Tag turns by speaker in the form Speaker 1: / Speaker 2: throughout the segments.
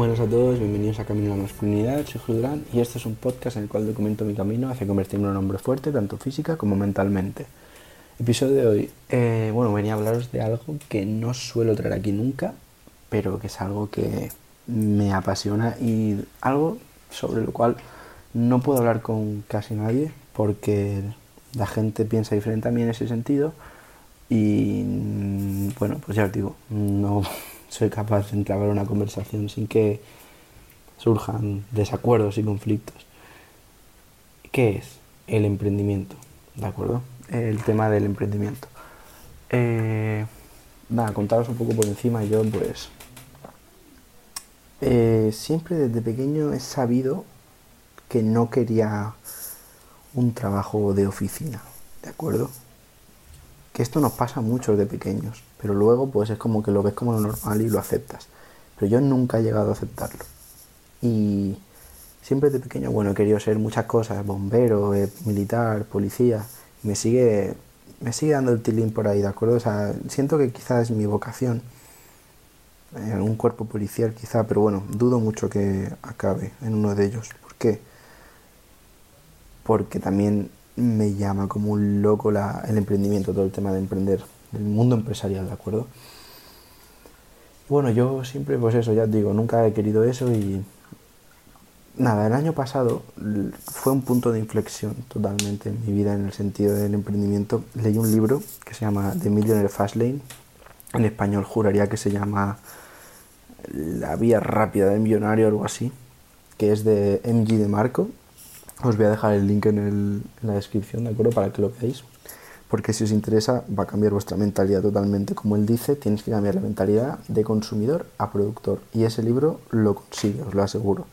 Speaker 1: Buenas a todos, bienvenidos a Camino a la Masculinidad, soy Julio Durán y este es un podcast en el cual documento mi camino hacia convertirme en un hombre fuerte, tanto física como mentalmente. Episodio de hoy, eh, bueno, venía a hablaros de algo que no suelo traer aquí nunca, pero que es algo que me apasiona y algo sobre lo cual no puedo hablar con casi nadie porque la gente piensa diferente a mí en ese sentido y bueno, pues ya os digo, no soy capaz de entablar una conversación sin que surjan desacuerdos y conflictos. ¿Qué es el emprendimiento? ¿De acuerdo? El tema del emprendimiento. Eh, nada, contaros un poco por encima. Yo, pues, eh, siempre desde pequeño he sabido que no quería un trabajo de oficina, ¿de acuerdo? Esto nos pasa mucho de pequeños pero luego pues es como que lo ves como lo normal y lo aceptas. Pero yo nunca he llegado a aceptarlo. Y siempre de pequeño, bueno, he querido ser muchas cosas, bombero, eh, militar, policía, me sigue, me sigue dando el tilín por ahí, ¿de acuerdo? O sea, siento que quizás es mi vocación, en un cuerpo policial quizá, pero bueno, dudo mucho que acabe en uno de ellos. ¿Por qué? Porque también me llama como un loco la, el emprendimiento, todo el tema de emprender del mundo empresarial, ¿de acuerdo? Bueno, yo siempre, pues eso, ya os digo, nunca he querido eso y nada, el año pasado fue un punto de inflexión totalmente en mi vida en el sentido del emprendimiento. Leí un libro que se llama The Millionaire Fastlane, en español juraría que se llama La vía rápida del millonario o algo así, que es de MG de Marco. Os voy a dejar el link en, la descripción, ¿de acuerdo? Para que lo veáis porque si os interesa va a cambiar vuestra mentalidad totalmente. Como él dice, tienes que cambiar la mentalidad de consumidor a productor. Y ese libro lo consigue, os lo aseguro.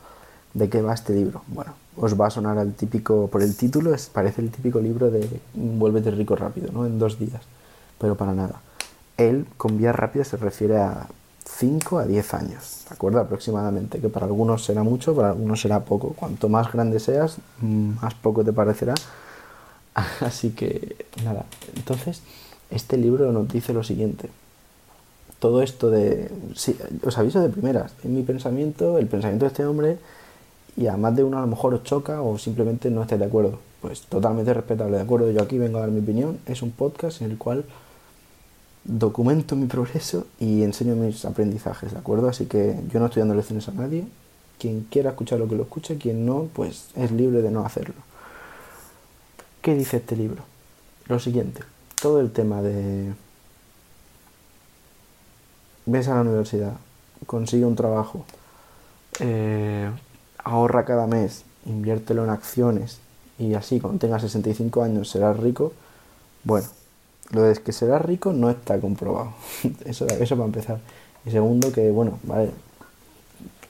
Speaker 1: ¿De qué va este libro? Bueno, os va a sonar al típico, por el título, parece el típico libro de Vuélvete rico rápido, ¿no? En dos días. Pero para nada. Él, con vías rápidas, se refiere a 5 a 10 años, ¿de acuerdo? Aproximadamente, que para algunos será mucho, para algunos será poco. Cuanto más grande seas, más poco te parecerá Así que nada, entonces este libro nos dice lo siguiente. Todo esto de... Sí, os aviso de primeras, en mi pensamiento, el pensamiento de este hombre, y a más de uno a lo mejor os choca o simplemente no estáis de acuerdo. Pues totalmente respetable, ¿de acuerdo? Yo aquí vengo a dar mi opinión. Es un podcast en el cual documento mi progreso y enseño mis aprendizajes, ¿de acuerdo? Así que yo no estoy dando lecciones a nadie. Quien quiera escuchar lo que lo escuche, quien no, pues es libre de no hacerlo. ¿Qué dice este libro? Lo siguiente, todo el tema de... Ves a la universidad, consigue un trabajo, eh, ahorra cada mes, inviértelo en acciones y así cuando tengas 65 años serás rico. Bueno, lo de que serás rico no está comprobado. eso, eso para empezar. Y segundo, que bueno, vale,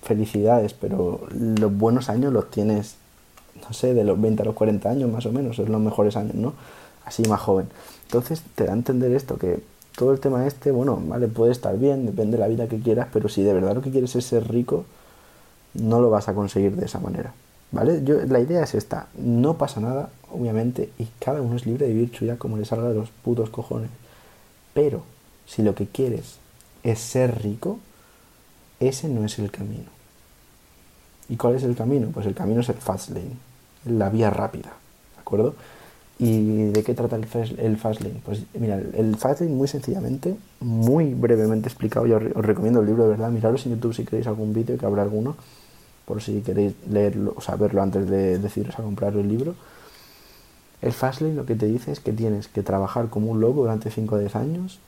Speaker 1: felicidades, pero los buenos años los tienes no sé, de los 20 a los 40 años más o menos, son los mejores años, ¿no? Así más joven. Entonces te da a entender esto, que todo el tema este, bueno, vale, puede estar bien, depende de la vida que quieras, pero si de verdad lo que quieres es ser rico, no lo vas a conseguir de esa manera, ¿vale? Yo, la idea es esta, no pasa nada, obviamente, y cada uno es libre de vivir su como le salga de los putos cojones, pero si lo que quieres es ser rico, ese no es el camino. ¿Y cuál es el camino? Pues el camino es el fast lane la vía rápida, ¿de acuerdo? ¿Y de qué trata el fast, lane? Pues mira, el fast lane muy sencillamente, muy brevemente explicado, yo os recomiendo el libro de verdad, miradlo en YouTube si queréis algún vídeo, que habrá alguno, por si queréis leerlo, o saberlo antes de deciros a comprar el libro. El fast lane lo que te dice es que tienes que trabajar como un loco durante 5 o 10 años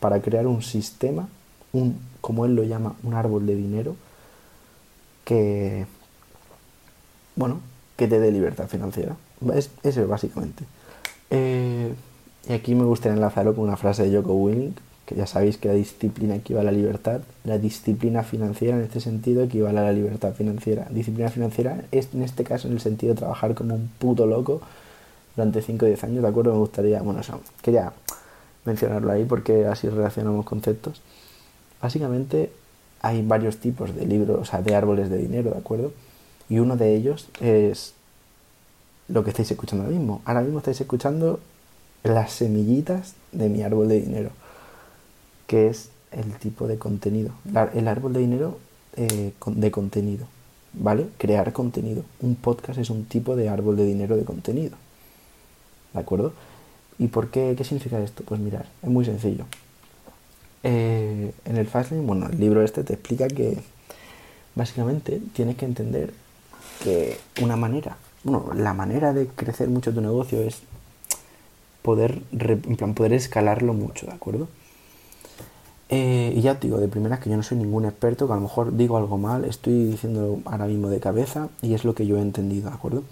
Speaker 1: para crear un sistema, un, como él lo llama, un árbol de dinero, que, bueno, que te dé libertad financiera. Es, eso básicamente. Eh, y aquí me gustaría enlazarlo con una frase de Joko Willing, que ya sabéis que la disciplina equivale a la libertad. La disciplina financiera en este sentido equivale a la libertad financiera. Disciplina financiera es en este caso en el sentido de trabajar como un puto loco durante 5 o 10 años, ¿de acuerdo? Me gustaría, bueno, eso, quería mencionarlo ahí porque así relacionamos conceptos. Básicamente hay varios tipos de libros, o sea, de árboles de dinero, ¿de acuerdo? Y uno de ellos es lo que estáis escuchando ahora mismo. Ahora mismo estáis escuchando las semillitas de mi árbol de dinero, que es el tipo de contenido. El árbol de dinero eh, de contenido, ¿vale? Crear contenido. Un podcast es un tipo de árbol de dinero de contenido, ¿de acuerdo? ¿Y por qué? ¿Qué significa esto? Pues mirar, es muy sencillo. Eh, en el Fastlane, bueno, el libro este te explica que básicamente tienes que entender que una manera, bueno, la manera de crecer mucho tu negocio es poder, en plan, poder escalarlo mucho, ¿de acuerdo? Eh, y ya te digo, de primera que yo no soy ningún experto, que a lo mejor digo algo mal, estoy diciéndolo ahora mismo de cabeza y es lo que yo he entendido, ¿de acuerdo?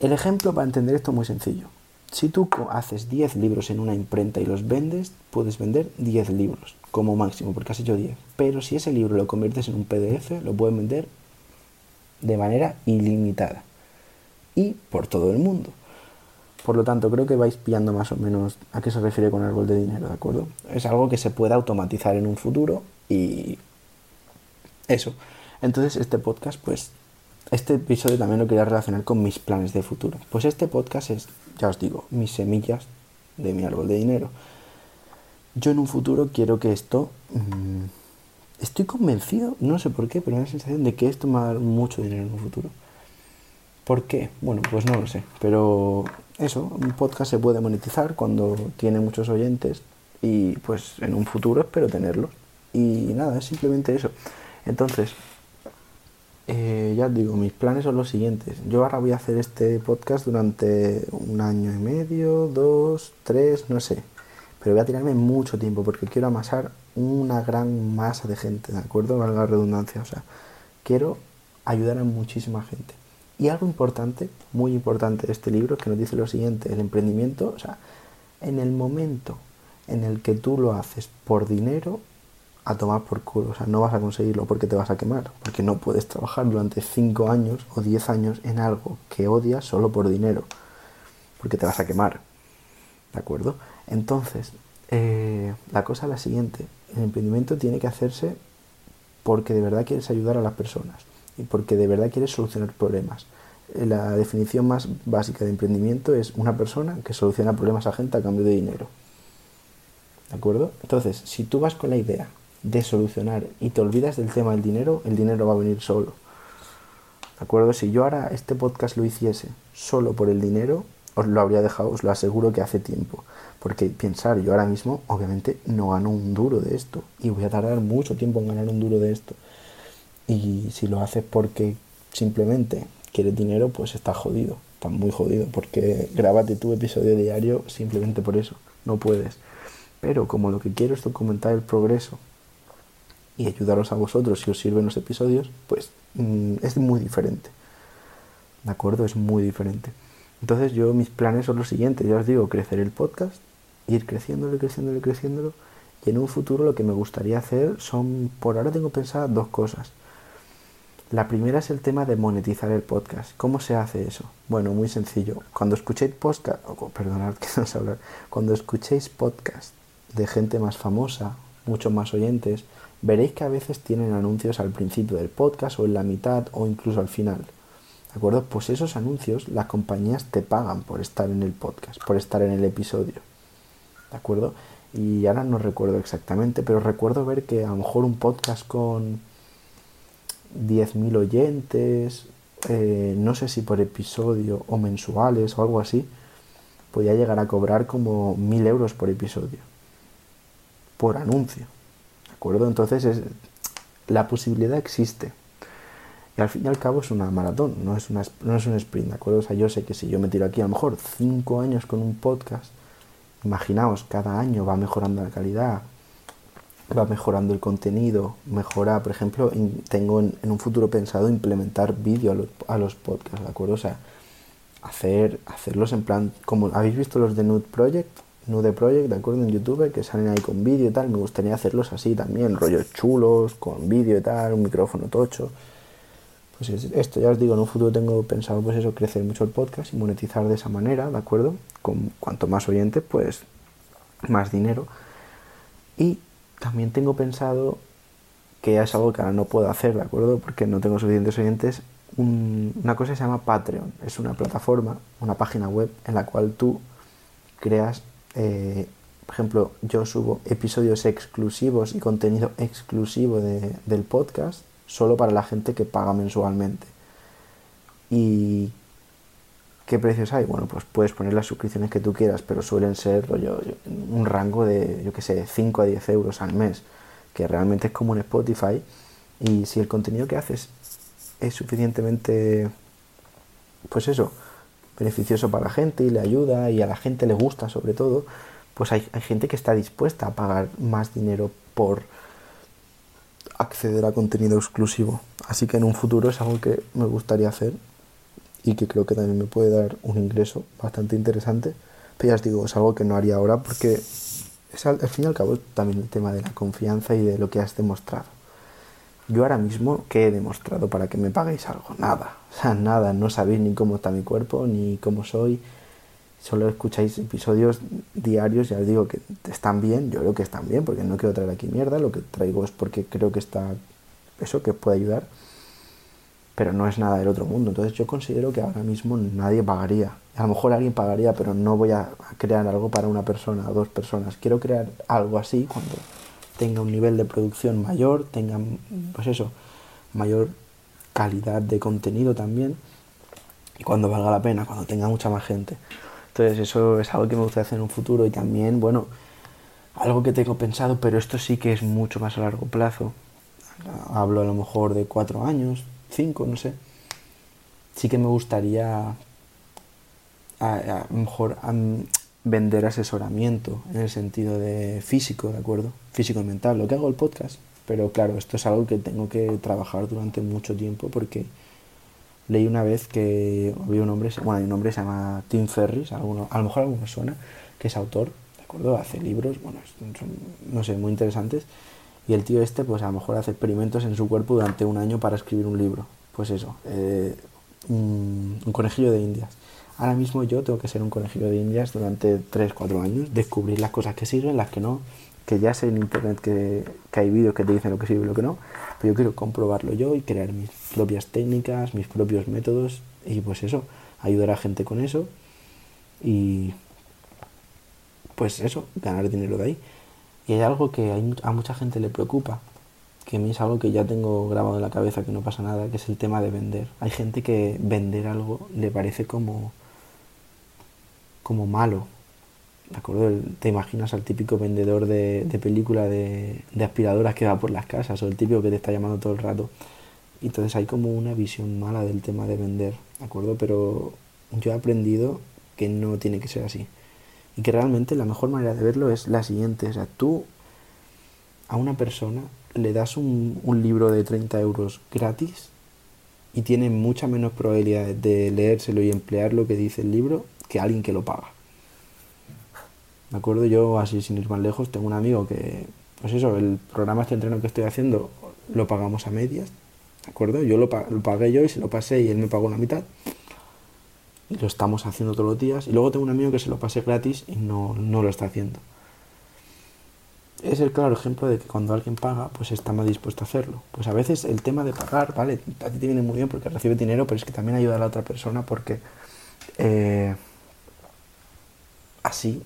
Speaker 1: El ejemplo para entender esto es muy sencillo. Si tú haces 10 libros en una imprenta y los vendes, puedes vender 10 libros como máximo, porque has hecho 10. Pero si ese libro lo conviertes en un PDF, lo puedes vender de manera ilimitada y por todo el mundo. Por lo tanto, creo que vais pillando más o menos a qué se refiere con árbol de dinero, ¿de acuerdo? Es algo que se puede automatizar en un futuro y eso. Entonces, este podcast, pues, este episodio también lo quería relacionar con mis planes de futuro. Pues este podcast es, ya os digo, mis semillas de mi árbol de dinero. Yo en un futuro quiero que esto... Mm, estoy convencido, no sé por qué, pero me da la sensación de que esto me va a dar mucho dinero en un futuro. ¿Por qué? Bueno, pues no lo sé. Pero eso, un podcast se puede monetizar cuando tiene muchos oyentes y pues en un futuro espero tenerlo. Y nada, es simplemente eso. Entonces, eh, ya digo, mis planes son los siguientes. Yo ahora voy a hacer este podcast durante un año y medio, dos, tres, no sé. Pero voy a tirarme mucho tiempo porque quiero amasar una gran masa de gente, ¿de acuerdo? Valga la redundancia. O sea, quiero ayudar a muchísima gente. Y algo importante, muy importante de este libro, que nos dice lo siguiente, el emprendimiento, o sea, en el momento en el que tú lo haces por dinero, a tomar por culo, o sea, no vas a conseguirlo porque te vas a quemar, porque no puedes trabajar durante 5 años o 10 años en algo que odias solo por dinero, porque te vas a quemar, ¿de acuerdo? Entonces, eh, la cosa es la siguiente, el emprendimiento tiene que hacerse porque de verdad quieres ayudar a las personas porque de verdad quieres solucionar problemas. Eh, la definición más básica de emprendimiento es una persona que soluciona problemas a gente a cambio de dinero. ¿De acuerdo? Entonces, si tú vas con la idea de solucionar y te olvidas del tema del dinero, el dinero va a venir solo. ¿De acuerdo? Si yo ahora este podcast lo hiciese solo por el dinero, os lo habría dejado, os lo aseguro que hace tiempo. Porque pensar, yo ahora mismo obviamente no gano un duro de esto y voy a tardar mucho tiempo en ganar un duro de esto. Y si lo haces porque simplemente quieres dinero, pues estás jodido, estás muy jodido, porque grábate tu episodio diario simplemente por eso, no puedes. Pero como lo que quiero es documentar el progreso y ayudaros a vosotros si os sirven los episodios, pues mm, es muy diferente. ¿De acuerdo? Es muy diferente. Entonces yo mis planes son los siguientes, ya os digo, crecer el podcast, ir creciéndolo, creciéndolo, creciéndolo. Y en un futuro lo que me gustaría hacer son, por ahora tengo pensadas dos cosas. La primera es el tema de monetizar el podcast. ¿Cómo se hace eso? Bueno, muy sencillo. Cuando escuchéis podcast, perdonad que no cuando escuchéis podcast de gente más famosa, mucho más oyentes, veréis que a veces tienen anuncios al principio del podcast o en la mitad o incluso al final. ¿De acuerdo? Pues esos anuncios las compañías te pagan por estar en el podcast, por estar en el episodio. ¿De acuerdo? Y ahora no recuerdo exactamente, pero recuerdo ver que a lo mejor un podcast con 10.000 oyentes, eh, no sé si por episodio o mensuales o algo así, podía llegar a cobrar como 1.000 euros por episodio, por anuncio. ¿De acuerdo? Entonces es, la posibilidad existe. Y al fin y al cabo es una maratón, no es, una, no es un sprint, ¿de acuerdo? O sea, yo sé que si yo me tiro aquí a lo mejor 5 años con un podcast, imaginaos, cada año va mejorando la calidad, va mejorando el contenido, mejora, por ejemplo, tengo en, un futuro pensado implementar vídeo a los, podcasts, ¿de acuerdo? O sea, hacer, hacerlos en plan, como habéis visto los de Nude Project, Nude Project, ¿de acuerdo? En YouTube, que salen ahí con vídeo y tal, me gustaría hacerlos así también, rollos chulos, con vídeo y tal, un micrófono tocho. Pues esto ya os digo, en un futuro tengo pensado pues eso, crecer mucho el podcast y monetizar de esa manera, ¿de acuerdo? Con cuanto más oyentes, pues más dinero. Y también tengo pensado que es algo que ahora no puedo hacer, ¿de acuerdo? Porque no tengo suficientes oyentes. una cosa se llama Patreon. Es una plataforma, una página web en la cual tú creas eh, Por ejemplo, yo subo episodios exclusivos y contenido exclusivo de, del podcast solo para la gente que paga mensualmente. ¿Y qué precios hay? Bueno, pues puedes poner las suscripciones que tú quieras, pero suelen ser un rango de, yo qué sé, 5 a 10 euros al mes, que realmente es como un Spotify. Y si el contenido que haces es suficientemente, pues eso, beneficioso para la gente y le ayuda y a la gente le gusta sobre todo, pues hay gente que está dispuesta a pagar más dinero por acceder a contenido exclusivo. Así que en un futuro es algo que me gustaría hacer y que creo que también me puede dar un ingreso bastante interesante. Pero ya os digo, es algo que no haría ahora porque es al, al fin y al cabo también el tema de la confianza y de lo que has demostrado. Yo ahora mismo, ¿qué he demostrado para que me paguéis algo? Nada, o sea, nada, no sabéis ni cómo está mi cuerpo, ni cómo soy, solo escucháis episodios diarios, ya os digo que están bien, yo creo que están bien, porque no quiero traer aquí mierda, lo que traigo es porque creo que está eso, que puede ayudar, pero no es nada del otro mundo, entonces yo considero que ahora mismo nadie pagaría, a lo mejor alguien pagaría, pero no voy a crear algo para una persona o dos personas, quiero crear algo así cuando tenga un nivel de producción mayor, tenga, pues eso, mayor calidad de contenido también, y cuando valga la pena, cuando tenga mucha más gente. Entonces eso es algo que me gustaría hacer en un futuro y también, bueno, algo que tengo pensado, pero esto sí que es mucho más a largo plazo. Hablo a lo mejor de cuatro años, cinco, no sé. Sí que me gustaría a, lo mejor vender asesoramiento en el sentido de físico, ¿de acuerdo? Físico y mental, lo que hago el podcast. Pero claro, esto es algo que tengo que trabajar durante mucho tiempo porque leí una vez que había un hombre, bueno, hay un hombre que se llama Tim Ferris, alguno, a lo mejor alguno suena, que es autor, ¿de acuerdo? Hace libros, bueno, son, no sé, muy interesantes. Y el tío este, pues a lo mejor hace experimentos en su cuerpo durante un año para escribir un libro. Pues eso, eh, un, conejillo de indias. Ahora mismo yo tengo que ser un conejillo de indias durante 3, 4 años, descubrir las cosas que sirven, las que no, que ya sé en internet que, que hay vídeos que te dicen lo que sirve y lo que no, pero yo quiero comprobarlo yo y crear mis propias técnicas, mis propios métodos y pues eso, ayudar a gente con eso y pues eso, ganar dinero de ahí. Y hay algo que a mucha gente le preocupa, que a mí es algo que ya tengo grabado en la cabeza, que no pasa nada, que es el tema de vender. Hay gente que vender algo le parece como, como malo, ¿De acuerdo? Te imaginas al típico vendedor de, película de, de, aspiradoras que va por las casas o el típico que te está llamando todo el rato. Entonces hay como una visión mala del tema de vender, ¿de acuerdo? Pero yo he aprendido que no tiene que ser así. Y que realmente la mejor manera de verlo es la siguiente. O sea, tú a una persona le das un, un libro de 30 euros gratis y tiene mucha menos probabilidad de leérselo y emplear lo que dice el libro que alguien que lo paga. Me acuerdo yo, así sin ir más lejos, tengo un amigo que, pues eso, el programa este entreno que estoy haciendo lo pagamos a medias, ¿de acuerdo? Yo lo, lo pagué yo y se lo pasé y él me pagó la mitad. Y lo estamos haciendo todos los días. Y luego tengo un amigo que se lo pasé gratis y no, no lo está haciendo. Es el claro ejemplo de que cuando alguien paga, pues está más dispuesto a hacerlo. Pues a veces el tema de pagar, ¿vale? A ti te viene muy bien porque recibes dinero, pero es que también ayuda a la otra persona porque eh, así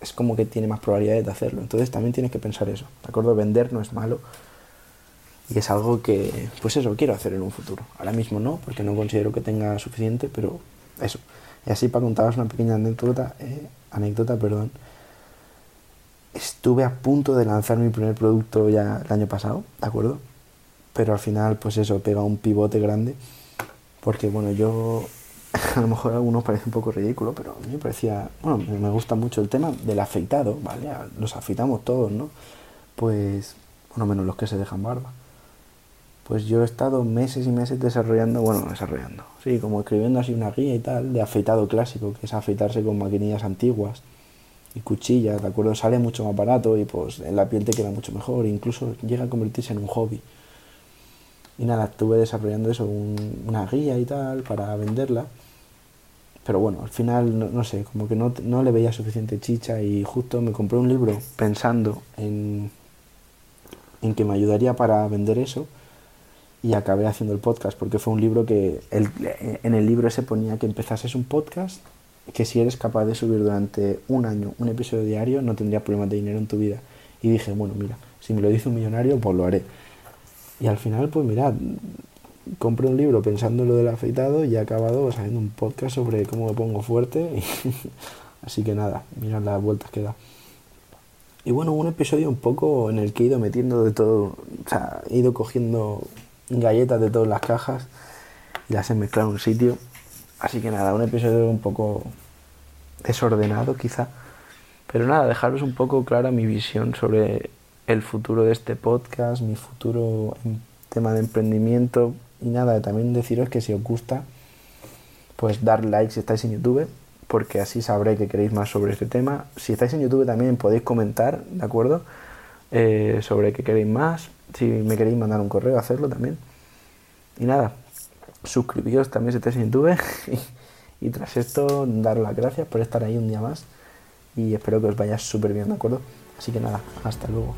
Speaker 1: es como que tiene más probabilidades de hacerlo. Entonces también tienes que pensar eso. ¿De acuerdo? Vender no es malo. Y es algo que, pues eso, quiero hacer en un futuro. Ahora mismo no, porque no considero que tenga suficiente, pero eso. Y así para contaros una pequeña anécdota, eh, anécdota, perdón. Estuve a punto de lanzar mi primer producto ya el año pasado, ¿de acuerdo? Pero al final, pues eso, pega un pivote grande. Porque bueno, yo a lo mejor a algunos parece un poco ridículo, pero a mí me parecía, bueno, me gusta mucho el tema del afeitado, ¿vale? Los afeitamos todos, ¿no? Pues, bueno, menos los que se dejan barba. Pues yo he estado meses y meses desarrollando, bueno, desarrollando, sí, como escribiendo así una guía y tal, de afeitado clásico, que es afeitarse con maquinillas antiguas y cuchillas, ¿de acuerdo? Sale mucho más barato y pues en la piel te queda mucho mejor, incluso llega a convertirse en un hobby. Y nada, estuve desarrollando eso, un, una guía y tal, para venderla pero bueno, al final, no, no sé, como que no, no, le veía suficiente chicha y justo me compré un libro pensando en, en que me ayudaría para vender eso y acabé haciendo el podcast porque fue un libro que en el libro se ponía que empezases un podcast que si eres capaz de subir durante un año un episodio diario, no tendrías problemas de dinero en tu vida. Y dije, bueno, mira, si me lo dice un millonario, pues lo haré. Y al final, pues mirad, compré un libro pensando en lo del afeitado y he acabado haciendo un podcast sobre cómo me pongo fuerte. Así que nada, mirad las vueltas que da. Y bueno, un episodio un poco en el que he ido metiendo de todo, o sea, he ido cogiendo galletas de todas las cajas y las he mezclado en un sitio. Así que nada, un episodio un poco desordenado quizá. Pero nada, dejaros un poco clara mi visión sobre el futuro de este podcast, mi futuro en tema de emprendimiento y nada, también deciros que si os gusta, pues dar like si estáis en YouTube, porque así sabré que queréis más sobre este tema. Si estáis en YouTube también podéis comentar, ¿de acuerdo? Eh, sobre qué queréis más, si me queréis mandar un correo, hacerlo también. Y nada, suscribíos también si estáis en YouTube. y, tras esto, dar las gracias por estar ahí un día más. Y espero que os vaya súper bien, ¿de acuerdo? Así que nada, hasta luego.